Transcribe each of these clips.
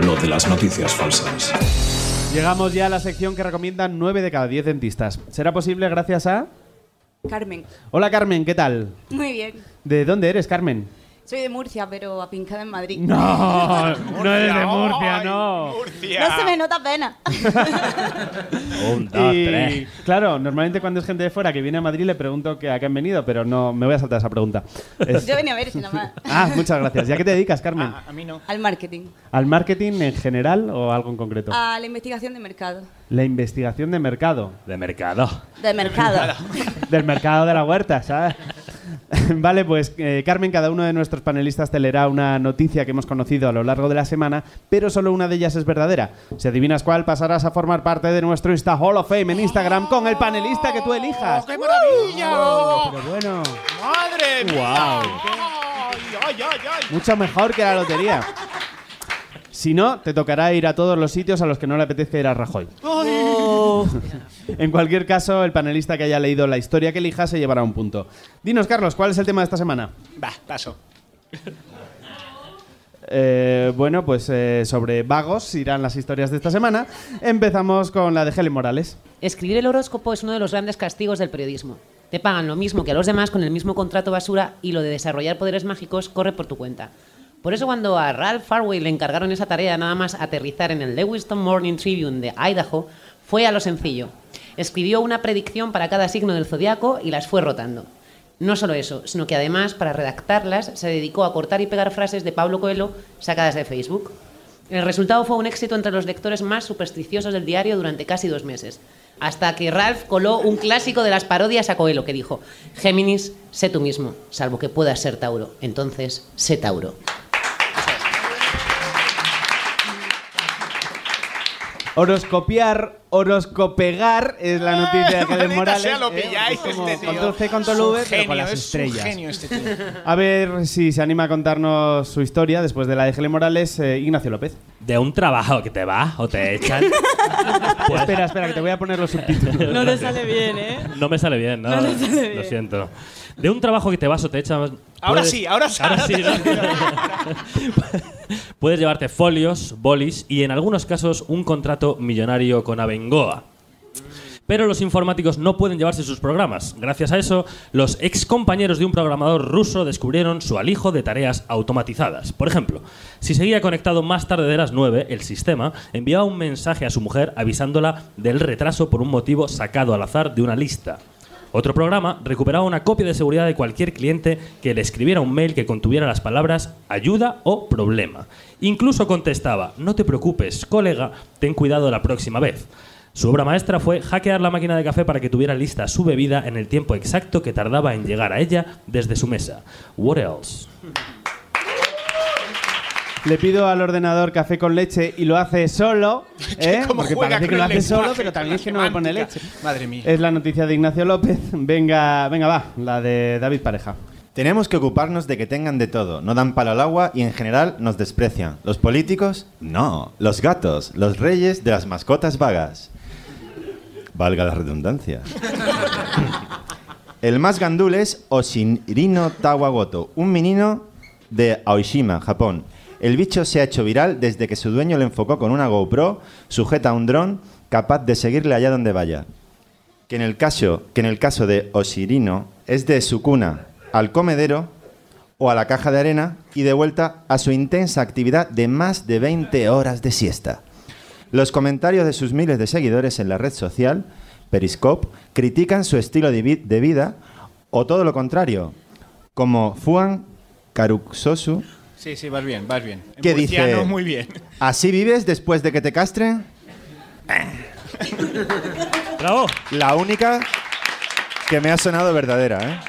Lo de las noticias falsas. Llegamos ya a la sección que recomiendan 9 de cada 10 dentistas. ¿Será posible gracias a...? Carmen. Hola Carmen, ¿qué tal? Muy bien. ¿De dónde eres, Carmen? Soy de Murcia, pero apincada en Madrid. No, no eres de Murcia, no. No se me nota pena. Un, dos, Y, tres. claro, normalmente cuando es gente de fuera que viene a Madrid le pregunto que a qué han venido, pero no me voy a saltar esa pregunta. Es- Yo venía a ver si nada más. Ah, muchas gracias. ¿Y a qué te dedicas, Carmen? A mí no. Al marketing. ¿Al marketing en general o algo en concreto? A la investigación de mercado. La investigación de mercado. De mercado. De mercado. Del mercado de la huerta, ¿sabes? vale, pues eh, Carmen, cada uno de nuestros panelistas te leerá una noticia que hemos conocido a lo largo de la semana, pero solo una de ellas es verdadera. Si adivinas cuál, pasarás a formar parte de nuestro Insta Hall of Fame en Instagram con el panelista que tú elijas. ¡Oh, ¡Qué maravilla! Pero bueno, ¡Madre mía! Guau. ¡Ay, ay, ay, ay! mucho mejor que la lotería. Si no, te tocará ir a todos los sitios a los que no le apetezca ir a Rajoy. En cualquier caso, el panelista que haya leído la historia que elija se llevará un punto. Dinos, Carlos, ¿cuál es el tema de esta semana? Va, paso. Eh, bueno, pues eh, sobre vagos irán las historias de esta semana. Empezamos con la de Helen Morales. Escribir el horóscopo es uno de los grandes castigos del periodismo. Te pagan lo mismo que a los demás con el mismo contrato basura y lo de desarrollar poderes mágicos corre por tu cuenta. Por eso cuando a Ralph Farway le encargaron esa tarea nada más aterrizar en el Lewiston Morning Tribune de Idaho, fue a lo sencillo. Escribió una predicción para cada signo del zodiaco y las fue rotando. No solo eso, sino que además para redactarlas se dedicó a cortar y pegar frases de Pablo Coelho sacadas de Facebook. El resultado fue un éxito entre los lectores más supersticiosos del diario durante casi dos meses, hasta que Ralph coló un clásico de las parodias a Coelho que dijo, Géminis, sé tú mismo, salvo que puedas ser Tauro, entonces sé Tauro. Horoscopiar, horoscopegar es la noticia de Helen Morales. sea, lo ¿eh? pilláis, Es como este. Control C, Control V, pero con las es un estrellas. genio este tío. A ver si se anima a contarnos su historia después de la de Helen Morales, eh, Ignacio López. De un trabajo que te va o te echan. Pues, Espera, espera, que te voy a poner los subtítulos. No te sale bien, ¿eh? No me sale bien, ¿no? Lo siento. De un trabajo que te vas o te echan. Ahora puedes- sí, ahora sí. Ahora sí. Puedes llevarte folios, bolis y en algunos casos un contrato millonario con Abengoa. Pero los informáticos no pueden llevarse sus programas. Gracias a eso, los ex compañeros de un programador ruso descubrieron su alijo de tareas automatizadas. Por ejemplo, si seguía conectado más tarde de las 9, el sistema enviaba un mensaje a su mujer avisándola del retraso por un motivo sacado al azar de una lista. Otro programa recuperaba una copia de seguridad de cualquier cliente que le escribiera un mail que contuviera las palabras ayuda o problema. Incluso contestaba, no te preocupes, colega, ten cuidado la próxima vez. Su obra maestra fue hackear la máquina de café para que tuviera lista su bebida en el tiempo exacto que tardaba en llegar a ella desde su mesa. What else? Le pido al ordenador café con leche y lo hace solo, ¿eh? cómo porque juega parece que lo hace solo, pero también es que no le pone leche. Madre mía. Es la noticia de Ignacio López. Venga, venga, va, la de David Pareja. Tenemos que ocuparnos de que tengan de todo. No dan palo al agua y en general nos desprecian. ¿Los políticos? No. Los gatos, los reyes de las mascotas vagas. Valga la redundancia. El más gandul es Oshinrino Tawagoto, un menino de Aoshima, Japón. El bicho se ha hecho viral desde que su dueño le enfocó con una GoPro sujeta a un dron capaz de seguirle allá donde vaya. Que en el caso, que en el caso de Oshirino es de su cuna al comedero o a la caja de arena y de vuelta a su intensa actividad de más de 20 horas de siesta. Los comentarios de sus miles de seguidores en la red social, Periscope, critican su estilo de, de vida o todo lo contrario, como Fuan Karuksosu. Sí, sí, vas bien, vas bien. En ¿Qué murciano, dice? muy bien. ¿Así vives después de que te castren? ¡Bravo! La única que me ha sonado verdadera, ¿eh?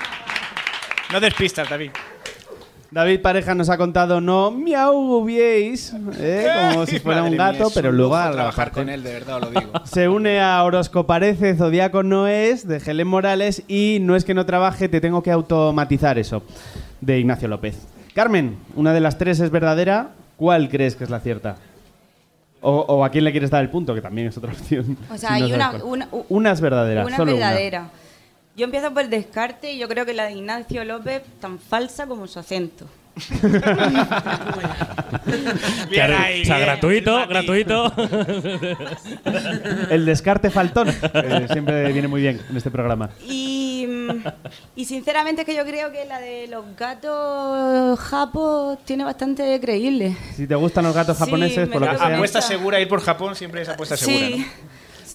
No despistas, David. David Pareja nos ha contado no miau hubiéis, ¿eh? como si fuera un mía, gato, pero lujo a la trabajar con él, de verdad, os lo digo. Se une a Horoscoparece, Zodíaco no es, de Helen Morales, y No es que no trabaje, te tengo que automatizar eso, de Ignacio López. Carmen, una de las tres es verdadera, ¿cuál crees que es la cierta? O, o a quién le quieres dar el punto, que también es otra opción. O sea, si no hay una, una, Una es verdadera, una solo verdadera. Yo empiezo por el descarte y yo creo que la de Ignacio López tan falsa como su acento. Bien Claro, ahí, o sea, bien, gratuito, gratuito. El descarte faltón, que siempre viene muy bien en este programa. Y, y sinceramente es que yo creo que la de los gatos japos tiene bastante creíble. Si te gustan los gatos japoneses, por lo que sea, Apuesta segura, ir por Japón siempre es apuesta segura. Sí.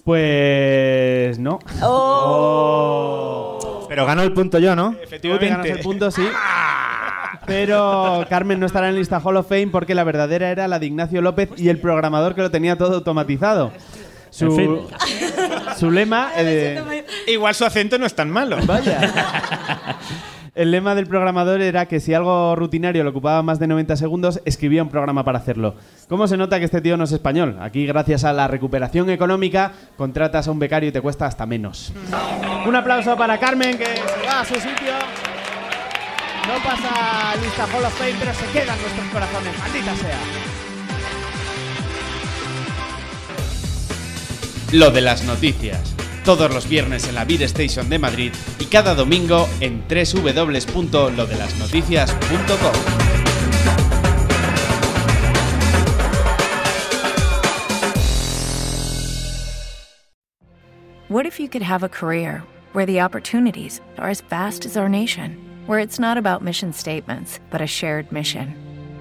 pues no. Oh. Pero gano el punto yo, ¿no? ¿no? Tú te ganas Efectivamente. el punto, sí. Pero Carmen no estará en lista Hall of Fame porque la verdadera era la de Ignacio López y el programador que lo tenía todo automatizado. Su, En fin. Su lema. eh, Igual su acento no es tan malo. vaya. El lema del programador era que si algo rutinario le ocupaba más de 90 segundos, escribía un programa para hacerlo. ¿Cómo se nota que este tío no es español? Aquí, gracias a la recuperación económica, contratas a un becario y te cuesta hasta menos. Un aplauso para Carmen, que se va a su sitio. No pasa lista Hall of Fame, pero se queda en nuestros corazones. Maldita sea. Lo de las noticias. Todos los viernes en la Beat Station de Madrid y cada domingo en www.lodelasnoticias.com. What if you could have a career where the opportunities are as vast as our nation, where it's not about mission statements, but a shared mission?